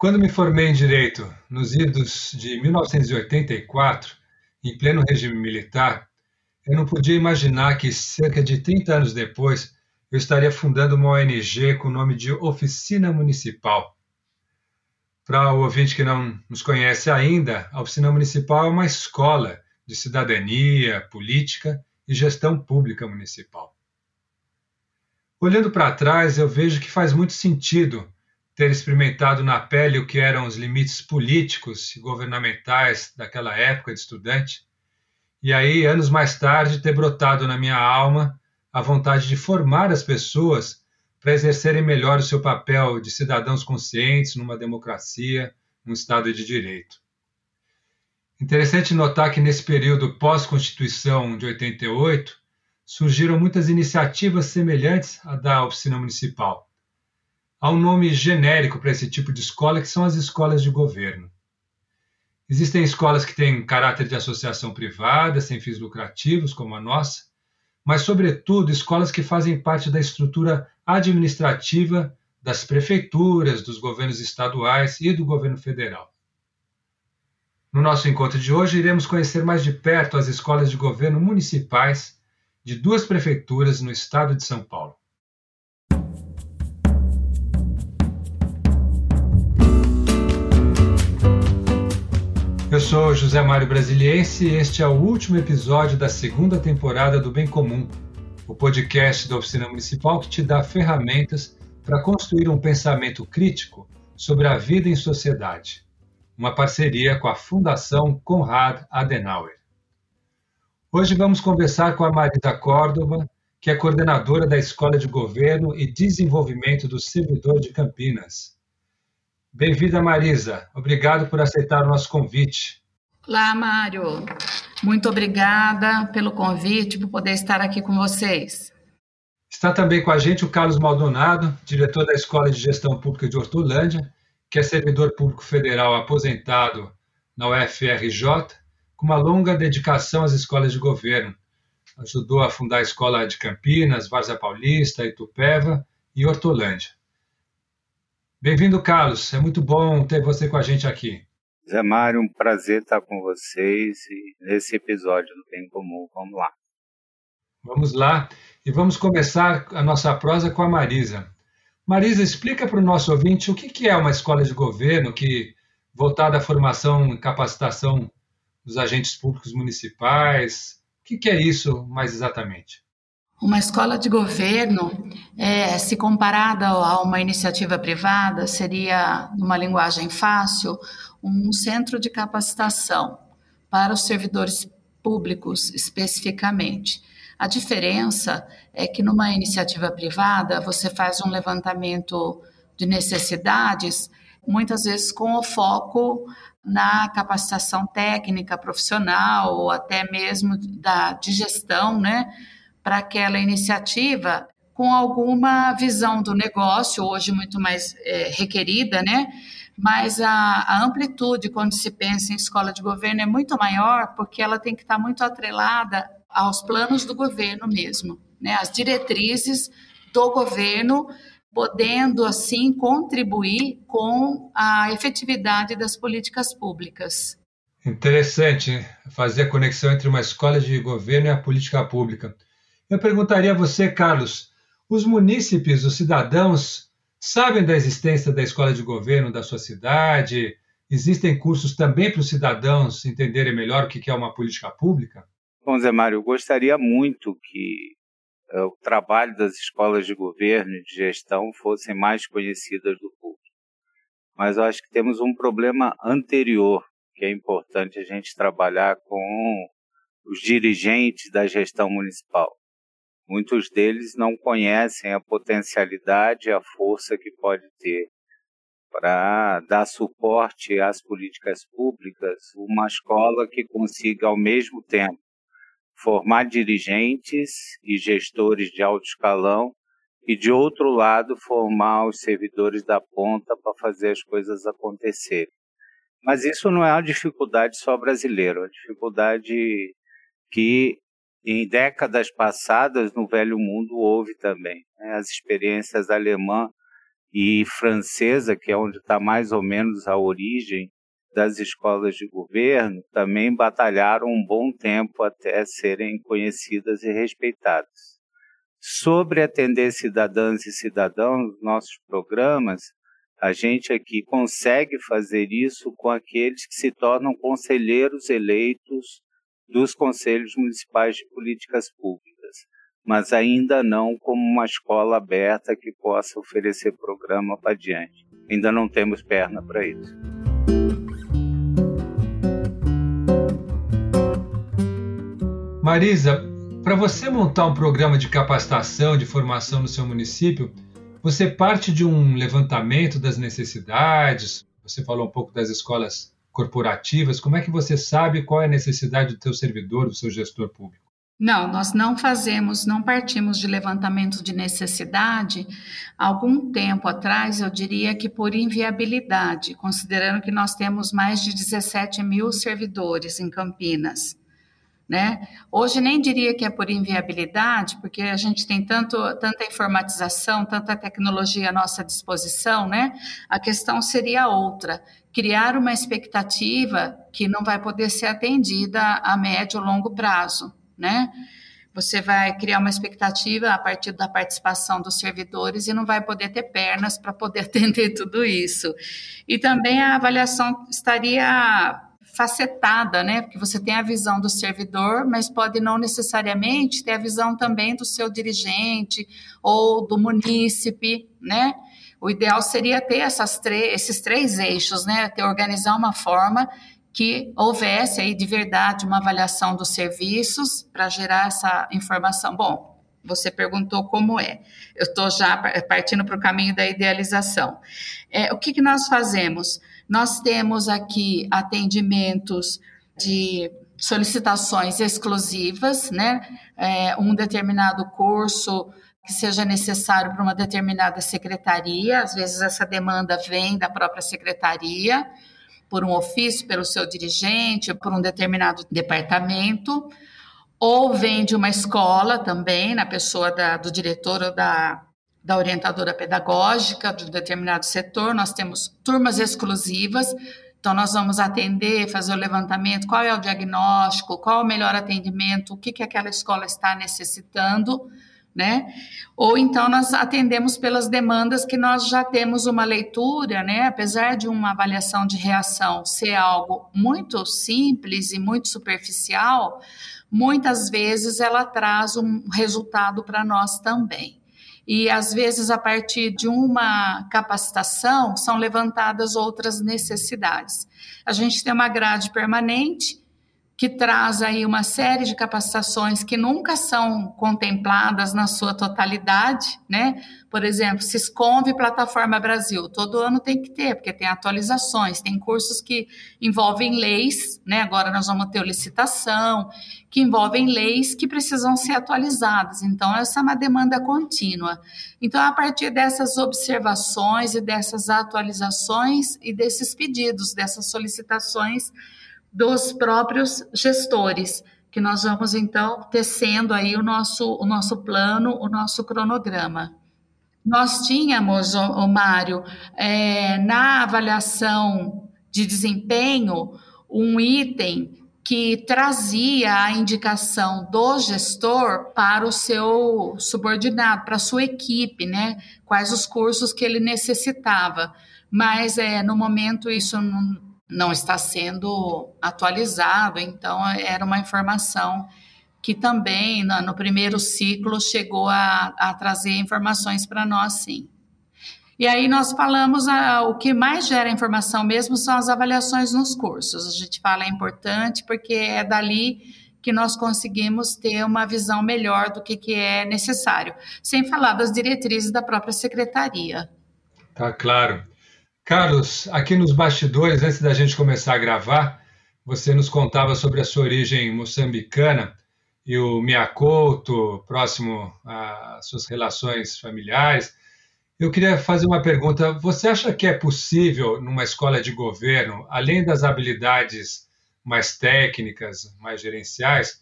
Quando me formei em Direito, nos idos de 1984, em pleno regime militar, eu não podia imaginar que, cerca de 30 anos depois, eu estaria fundando uma ONG com o nome de Oficina Municipal. Para o ouvinte que não nos conhece ainda, a Oficina Municipal é uma escola de cidadania, política e gestão pública municipal. Olhando para trás, eu vejo que faz muito sentido ter experimentado na pele o que eram os limites políticos e governamentais daquela época de estudante, e aí, anos mais tarde, ter brotado na minha alma a vontade de formar as pessoas para exercerem melhor o seu papel de cidadãos conscientes numa democracia, num Estado de Direito. Interessante notar que nesse período pós-Constituição de 88, surgiram muitas iniciativas semelhantes à da oficina municipal Há um nome genérico para esse tipo de escola, que são as escolas de governo. Existem escolas que têm caráter de associação privada, sem fins lucrativos, como a nossa, mas, sobretudo, escolas que fazem parte da estrutura administrativa das prefeituras, dos governos estaduais e do governo federal. No nosso encontro de hoje, iremos conhecer mais de perto as escolas de governo municipais de duas prefeituras no estado de São Paulo. Eu sou José Mário Brasiliense e este é o último episódio da segunda temporada do Bem Comum, o podcast da Oficina Municipal que te dá ferramentas para construir um pensamento crítico sobre a vida em sociedade. Uma parceria com a Fundação Konrad Adenauer. Hoje vamos conversar com a Marisa Córdova, que é coordenadora da Escola de Governo e Desenvolvimento do Servidor de Campinas. Bem-vinda, Marisa. Obrigado por aceitar o nosso convite. Olá, Mário. Muito obrigada pelo convite, por poder estar aqui com vocês. Está também com a gente o Carlos Maldonado, diretor da Escola de Gestão Pública de Hortolândia, que é servidor público federal aposentado na UFRJ, com uma longa dedicação às escolas de governo. Ajudou a fundar a Escola de Campinas, Várzea Paulista, Itupeva e Hortolândia. Bem-vindo, Carlos. É muito bom ter você com a gente aqui. Zé Mário, um prazer estar com vocês e nesse episódio do Bem Comum. Vamos lá. Vamos lá e vamos começar a nossa prosa com a Marisa. Marisa, explica para o nosso ouvinte o que é uma escola de governo que voltada à formação e capacitação dos agentes públicos municipais. O que é isso mais exatamente? Uma escola de governo, é, se comparada a uma iniciativa privada, seria, numa linguagem fácil, um centro de capacitação para os servidores públicos especificamente. A diferença é que numa iniciativa privada você faz um levantamento de necessidades, muitas vezes com o foco na capacitação técnica profissional ou até mesmo da de gestão, né? Para aquela iniciativa com alguma visão do negócio, hoje muito mais é, requerida, né? Mas a, a, amplitude, quando se pensa em escola de governo, é muito maior, porque ela tem que estar muito atrelada aos planos do governo mesmo, né? As diretrizes do governo, podendo, assim, contribuir com a efetividade das políticas públicas. Interessante fazer a conexão entre uma escola de governo e a política pública. Eu perguntaria a você, Carlos, os munícipes, os cidadãos, sabem da existência da escola de governo da sua cidade? Existem cursos também para os cidadãos entenderem melhor o que é uma política pública? Bom, Zé Mário, eu gostaria muito que uh, o trabalho das escolas de governo e de gestão fossem mais conhecidas do público. Mas eu acho que temos um problema anterior que é importante a gente trabalhar com os dirigentes da gestão municipal. Muitos deles não conhecem a potencialidade e a força que pode ter para dar suporte às políticas públicas, uma escola que consiga, ao mesmo tempo, formar dirigentes e gestores de alto escalão e, de outro lado, formar os servidores da ponta para fazer as coisas acontecerem. Mas isso não é uma dificuldade só brasileira, é uma dificuldade que em décadas passadas, no Velho Mundo, houve também. Né? As experiências alemã e francesa, que é onde está mais ou menos a origem das escolas de governo, também batalharam um bom tempo até serem conhecidas e respeitadas. Sobre atender cidadãs e cidadãos, nossos programas, a gente aqui consegue fazer isso com aqueles que se tornam conselheiros eleitos dos conselhos municipais de políticas públicas, mas ainda não como uma escola aberta que possa oferecer programa para diante. Ainda não temos perna para isso. Marisa, para você montar um programa de capacitação, de formação no seu município, você parte de um levantamento das necessidades, você falou um pouco das escolas corporativas, como é que você sabe qual é a necessidade do seu servidor, do seu gestor público? Não, nós não fazemos, não partimos de levantamento de necessidade. Algum tempo atrás, eu diria que por inviabilidade, considerando que nós temos mais de 17 mil servidores em Campinas. Né? Hoje nem diria que é por inviabilidade, porque a gente tem tanto, tanta informatização, tanta tecnologia à nossa disposição, né? A questão seria outra: criar uma expectativa que não vai poder ser atendida a médio ou longo prazo, né? Você vai criar uma expectativa a partir da participação dos servidores e não vai poder ter pernas para poder atender tudo isso. E também a avaliação estaria facetada, né? Porque você tem a visão do servidor, mas pode não necessariamente ter a visão também do seu dirigente ou do munícipe, né? O ideal seria ter esses três eixos, né? Ter organizar uma forma que houvesse aí de verdade uma avaliação dos serviços para gerar essa informação. Bom, você perguntou como é. Eu estou já partindo para o caminho da idealização. É, o que, que nós fazemos? Nós temos aqui atendimentos de solicitações exclusivas, né? É, um determinado curso que seja necessário para uma determinada secretaria, às vezes essa demanda vem da própria secretaria, por um ofício, pelo seu dirigente, por um determinado departamento, ou vem de uma escola também, na pessoa da, do diretor ou da da orientadora pedagógica de determinado setor, nós temos turmas exclusivas, então nós vamos atender, fazer o levantamento, qual é o diagnóstico, qual é o melhor atendimento, o que, que aquela escola está necessitando, né? Ou então nós atendemos pelas demandas que nós já temos uma leitura, né? Apesar de uma avaliação de reação ser algo muito simples e muito superficial, muitas vezes ela traz um resultado para nós também e às vezes a partir de uma capacitação são levantadas outras necessidades. A gente tem uma grade permanente que traz aí uma série de capacitações que nunca são contempladas na sua totalidade, né? Por exemplo, Siscomve Plataforma Brasil, todo ano tem que ter, porque tem atualizações, tem cursos que envolvem leis, né? Agora nós vamos ter licitação, que envolvem leis que precisam ser atualizadas. Então, essa é uma demanda contínua. Então, a partir dessas observações e dessas atualizações e desses pedidos, dessas solicitações, dos próprios gestores, que nós vamos então tecendo aí o nosso, o nosso plano, o nosso cronograma. Nós tínhamos, o, Mário, é, na avaliação de desempenho, um item que trazia a indicação do gestor para o seu subordinado, para a sua equipe, né? Quais os cursos que ele necessitava. Mas é, no momento isso não, não está sendo atualizado, então era uma informação que também no, primeiro ciclo chegou a, a trazer informações para nós, sim. E aí nós falamos a, o que mais gera informação mesmo são as avaliações nos cursos. A gente fala é importante porque é dali que nós conseguimos ter uma visão melhor do que, que é necessário, sem falar das diretrizes da própria secretaria. Tá claro. Carlos, aqui nos bastidores, antes da gente começar a gravar, você nos contava sobre a sua origem moçambicana e o Miacouto, próximo às suas relações familiares. Eu queria fazer uma pergunta. Você acha que é possível, numa escola de governo, além das habilidades mais técnicas, mais gerenciais,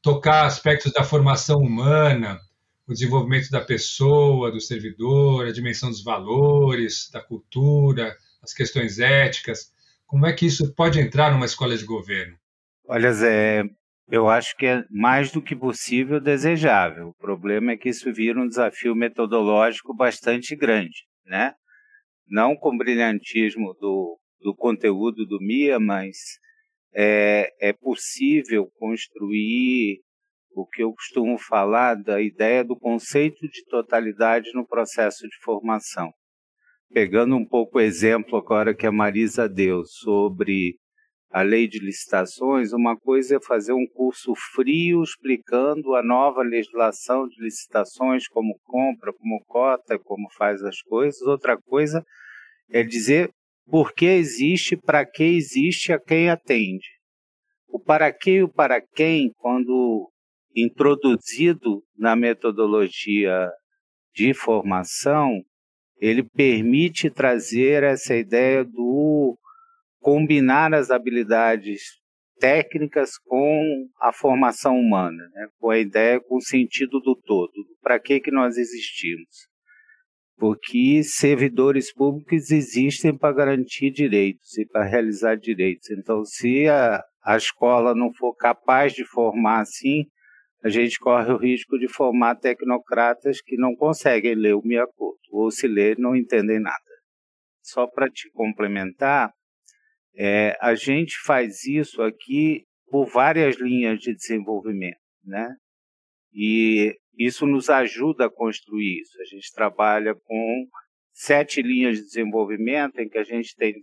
tocar aspectos da formação humana, o desenvolvimento da pessoa, do servidor, a dimensão dos valores, da cultura, as questões éticas. Como é que isso pode entrar numa escola de governo? Olha, Zé, eu acho que é mais do que possível desejável. O problema é que isso vira um desafio metodológico bastante grande, né? Não com brilhantismo do, do conteúdo do MIA, mas é, é possível construir o que eu costumo falar da ideia do conceito de totalidade no processo de formação. Pegando um pouco o exemplo agora que a Marisa deu sobre a lei de licitações, uma coisa é fazer um curso frio explicando a nova legislação de licitações, como compra, como cota, como faz as coisas. Outra coisa é dizer por que existe, para que existe, a quem atende. O para que e o para quem, quando introduzido na metodologia de formação, ele permite trazer essa ideia do combinar as habilidades técnicas com a formação humana, né? com a ideia, com o sentido do todo. Para que, que nós existimos? Porque servidores públicos existem para garantir direitos e para realizar direitos. Então, se a, a escola não for capaz de formar assim, a gente corre o risco de formar tecnocratas que não conseguem ler o Miyakoto, ou se ler não entendem nada. Só para te complementar, é, a gente faz isso aqui por várias linhas de desenvolvimento, né? E isso nos ajuda a construir isso. A gente trabalha com sete linhas de desenvolvimento em que a gente tem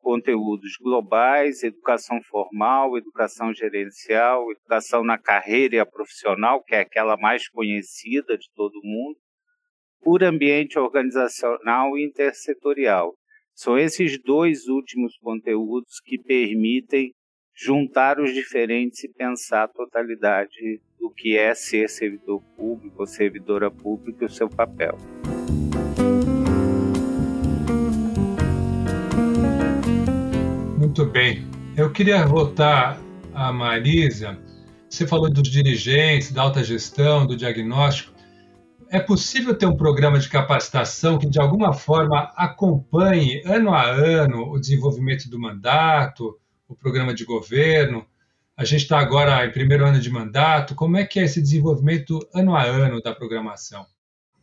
conteúdos globais, educação formal, educação gerencial, educação na carreira e a profissional, que é aquela mais conhecida de todo mundo, por ambiente organizacional e intersetorial. São esses dois últimos conteúdos que permitem juntar os diferentes e pensar a totalidade do que é ser servidor público ou servidora pública e o seu papel. Muito bem. Eu queria voltar a Marisa. Você falou dos dirigentes, da alta gestão, do diagnóstico. É possível ter um programa de capacitação que, de alguma forma, acompanhe ano a ano o desenvolvimento do mandato, o programa de governo? A gente está agora em primeiro ano de mandato. Como é que é esse desenvolvimento ano a ano da programação?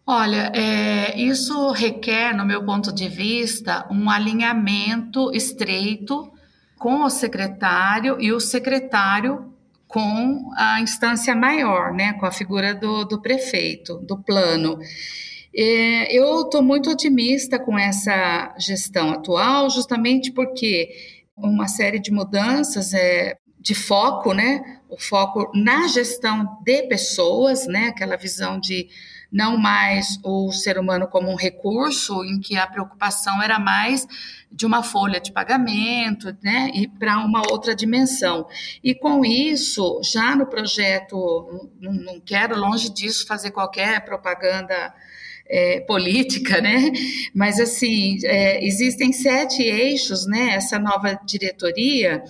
Olha, é, isso requer, no meu ponto de vista, um alinhamento estreito com o secretário e o secretário com a instância maior, né, com a figura do, do prefeito, do plano. É, eu estou muito otimista com essa gestão atual, justamente porque uma série de mudanças é, de foco, né, o foco na gestão de pessoas, né, aquela visão de não mais o ser humano como um recurso, em que a preocupação era mais de uma folha de pagamento, né, e para uma outra dimensão. E com isso, já no projeto, não, quero longe disso fazer qualquer propaganda é, política, né? Mas assim, é, existem sete eixos, né? Essa nova diretoria,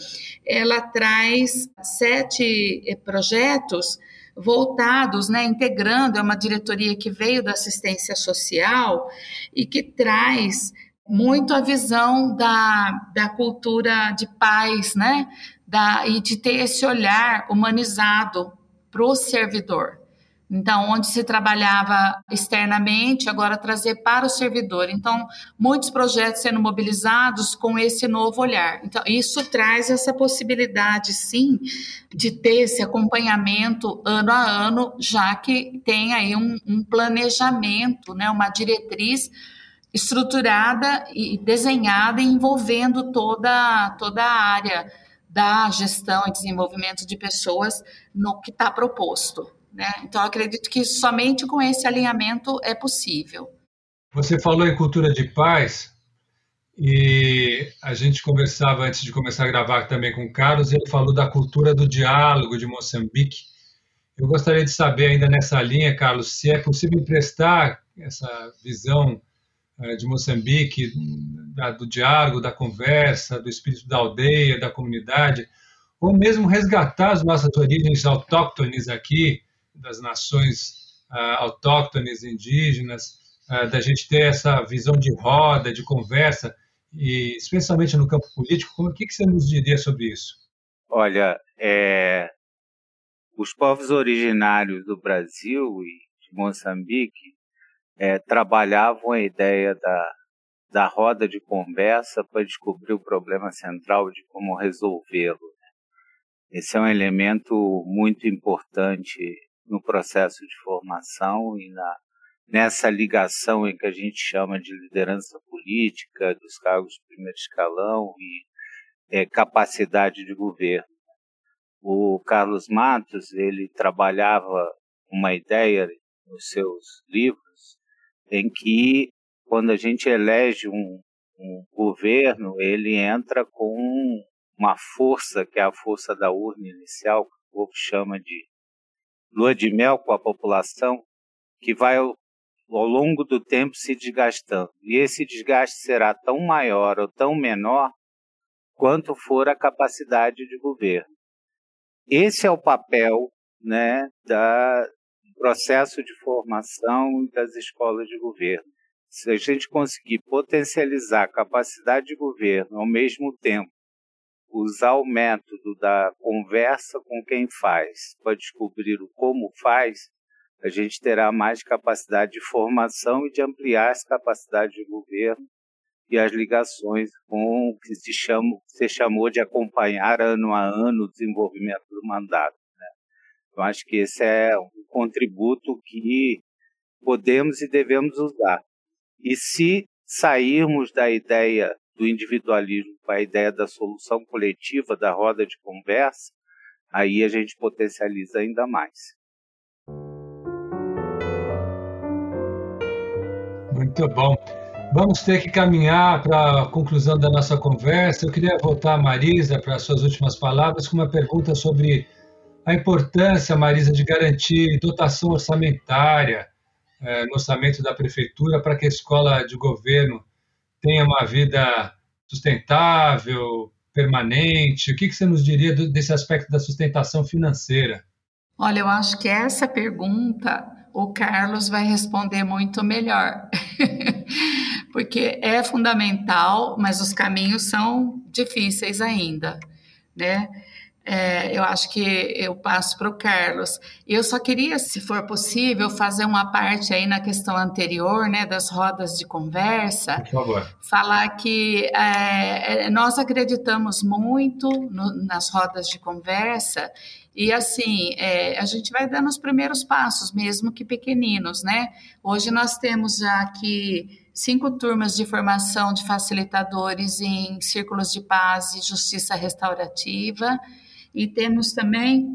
ela traz sete é, projetos voltados, né, integrando, é uma diretoria que veio da assistência social e que traz muito a visão da, da cultura de paz, né, da, e de ter esse olhar humanizado para o servidor. Então, onde se trabalhava externamente, agora trazer para o servidor. Então, muitos projetos sendo mobilizados com esse novo olhar. Então, isso traz essa possibilidade, sim, de ter esse acompanhamento ano a ano, já que tem aí um, um planejamento, né, uma diretriz estruturada e desenhada envolvendo toda, toda a área da gestão e desenvolvimento de pessoas no que está proposto. Né? Então, acredito que somente com esse alinhamento é possível. Você falou em cultura de paz e a gente conversava antes de começar a gravar também com o Carlos, ele falou da cultura do diálogo de Moçambique. Eu gostaria de saber ainda nessa linha, Carlos, se é possível emprestar essa visão eh, de Moçambique, do diálogo, da conversa, do espírito da aldeia, da comunidade, ou mesmo resgatar as nossas origens autóctones aqui, das nações autóctones, indígenas, da gente ter essa visão de roda, de conversa, e especialmente no campo político, como, o que, que você nos diria sobre isso? Olha, é, os povos originários do Brasil e de Moçambique é, trabalhavam a ideia da, da roda de conversa para descobrir o problema central de como resolvê-lo. Né? Esse é um elemento muito importante no processo de formação e na, nessa ligação em que a gente chama de liderança política, dos cargos de primeiro escalão e é, capacidade de governo. O Carlos Matos ele trabalhava uma ideia nos seus livros em que quando a gente elege um, um governo ele entra com uma força que é a força da urna inicial que o povo chama de lua de mel com a população que vai ao, ao longo do tempo se desgastando e esse desgaste será tão maior ou tão menor quanto for a capacidade de governo esse é o papel né, da, do processo de formação das escolas de governo. Se a gente conseguir potencializar a capacidade de governo, ao mesmo tempo usar o método da conversa com quem faz para descobrir o como faz, a gente terá mais capacidade de formação e de ampliar essa capacidade de governo e as ligações com o que se, chama, se chamou de acompanhar ano a ano o desenvolvimento do mandato. Né? Eu acho que esse é um contributo que podemos e devemos usar. E se sairmos da ideia do individualismo para a ideia da solução coletiva, da roda de conversa, aí a gente potencializa ainda mais. Muito bom. Vamos ter que caminhar para a conclusão da nossa conversa. Eu queria voltar a Marisa para as suas últimas palavras com uma pergunta sobre a importância, Marisa, de garantir dotação orçamentária é, no orçamento da prefeitura para que a escola de governo tenha uma vida sustentável, permanente. O que, você nos diria desse aspecto da sustentação financeira? Olha, eu acho que essa pergunta o Carlos vai responder muito melhor. porque é fundamental, mas os caminhos são difíceis ainda, né? É, eu acho que eu passo para o Carlos. Eu só queria, se for possível, fazer uma parte aí na questão anterior, né, das rodas de conversa. Por favor. Falar que é, é nós acreditamos muito no, nas rodas de conversa e assim, é, a gente vai dando os primeiros passos, mesmo que pequeninos, né? Hoje nós temos já aqui cinco turmas de formação de facilitadores em círculos de paz e justiça restaurativa, e temos também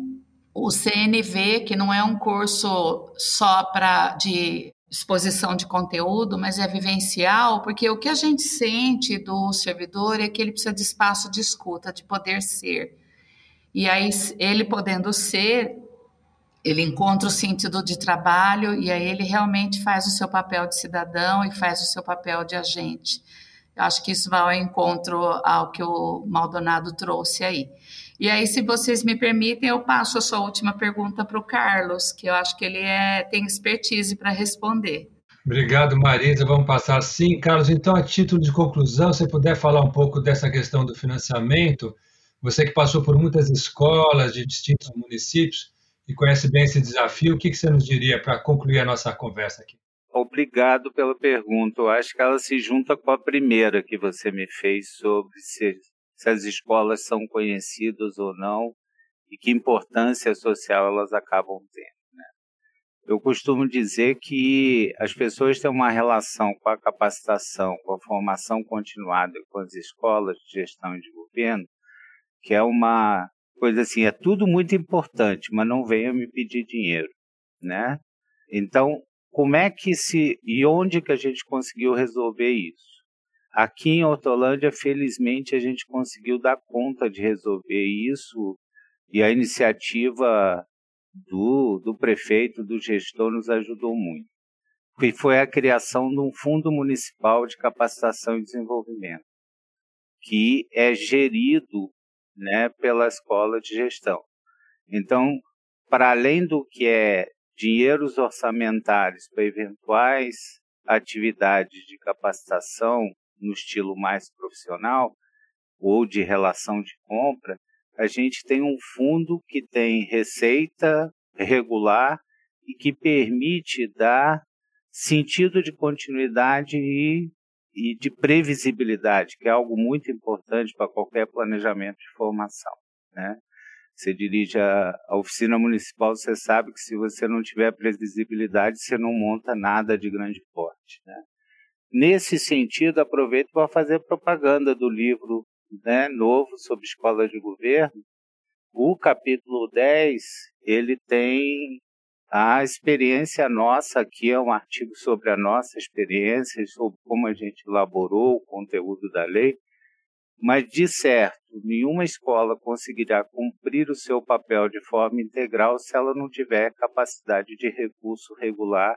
o CNV, que não é um curso só para de exposição de conteúdo, mas é vivencial, porque o que a gente sente do servidor é que ele precisa de espaço de escuta, de poder ser. E aí, ele podendo ser, ele encontra o sentido de trabalho e aí ele realmente faz o seu papel de cidadão e faz o seu papel de agente. Eu acho que isso vai ao encontro ao que o Maldonado trouxe aí. E aí, se vocês me permitem, eu passo a sua última pergunta para o Carlos, que eu acho que ele é, tem expertise para responder. Obrigado, Marisa. Vamos passar sim. Carlos, então, a título de conclusão, se puder falar um pouco dessa questão do financiamento, você que passou por muitas escolas de distintos municípios, e conhece bem esse desafio, o que você nos diria para concluir a nossa conversa aqui? Obrigado pela pergunta. Eu acho que ela se junta com a primeira que você me fez sobre se, se as escolas são conhecidas ou não e que importância social elas acabam tendo. Né? Eu costumo dizer que as pessoas têm uma relação com a capacitação, com a formação continuada com as escolas de gestão e de governo, que é uma coisa assim, é tudo muito importante, mas não venha me pedir dinheiro, né? Então, como é que se e onde que a gente conseguiu resolver isso? Aqui em Hortolândia, felizmente, a gente conseguiu dar conta de resolver isso e a iniciativa do, do prefeito, do gestor, nos ajudou muito. Que foi a criação de um fundo municipal de capacitação e desenvolvimento, que é gerido né, pela escola de gestão. Então, para além do que é dinheiros orçamentários para eventuais atividades de capacitação no estilo mais profissional ou de relação de compra, a gente tem um fundo que tem receita regular e que permite dar sentido de continuidade e, e de previsibilidade, que é algo muito importante para qualquer planejamento de formação. Né? Você dirige a, a, oficina municipal, você sabe que se você não tiver previsibilidade, você não monta nada de grande porte. Né? Nesse sentido, aproveito para fazer propaganda do livro né, novo sobre escolas de governo. O capítulo 10, ele tem a experiência nossa aqui é um artigo sobre a nossa experiência, sobre como a gente elaborou o conteúdo da lei, mas de certo, nenhuma escola conseguirá cumprir o seu papel de forma integral se ela não tiver capacidade de recurso regular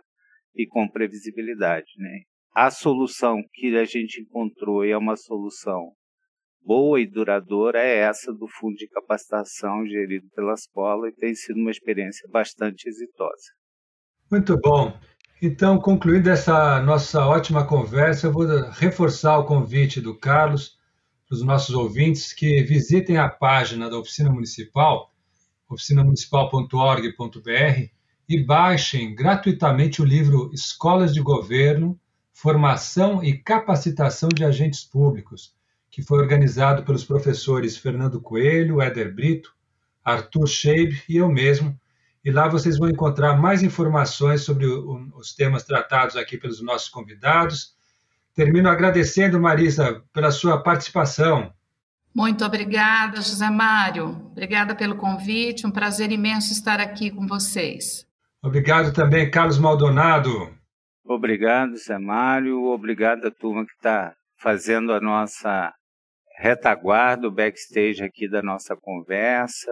e com previsibilidade. Né? A solução que a gente encontrou e é uma solução boa e duradoura é essa do fundo de capacitação gerido pela escola e tem sido uma experiência bastante exitosa. Muito bom. Então, concluindo essa nossa ótima conversa, eu vou reforçar o convite do Carlos para os nossos ouvintes que visitem a página da Oficina Municipal, oficinamunicipal.org.br, e baixem gratuitamente o livro Escolas de Governo, Formação e Capacitação de Agentes Públicos que foi organizado pelos professores Fernando Coelho, Éder Brito, Arthur Scheib e eu mesmo. E lá vocês vão encontrar mais informações sobre os temas tratados aqui pelos nossos convidados. Termino agradecendo, Marisa, pela sua participação. Muito obrigada, José Mário. Obrigada pelo convite. Um prazer imenso estar aqui com vocês. Obrigado também, Carlos Maldonado. Obrigado, José Mário. Obrigado a turma que está fazendo a nossa retaguarda, o backstage aqui da nossa conversa.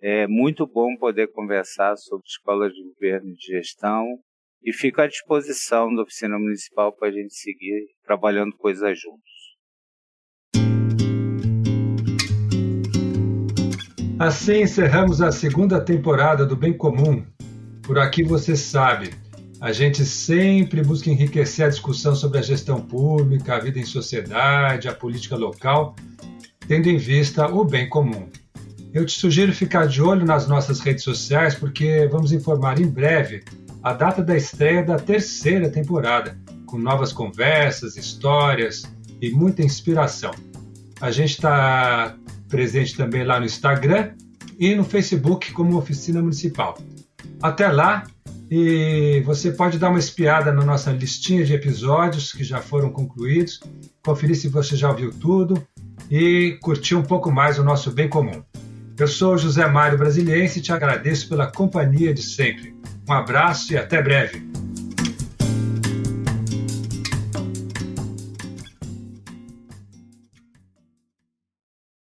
É muito bom poder conversar sobre escolas de governo e de gestão e fico à disposição da oficina municipal para a gente seguir trabalhando coisas juntos. Assim encerramos a segunda temporada do Bem Comum. Por aqui você sabe, a gente sempre busca enriquecer a discussão sobre a gestão pública, a vida em sociedade, a política local, tendo em vista o bem comum. Eu te sugiro ficar de olho nas nossas redes sociais, porque vamos informar em breve a data da estreia da terceira temporada, com novas conversas, histórias e muita inspiração. A gente está presente também lá no Instagram e no Facebook como Oficina Municipal. Até lá, e você pode dar uma espiada na nossa listinha de episódios que já foram concluídos, conferir se você já ouviu tudo e curtir um pouco mais o nosso bem comum. Eu sou José Mário Brasiliense e te agradeço pela companhia de sempre. Um abraço e até breve.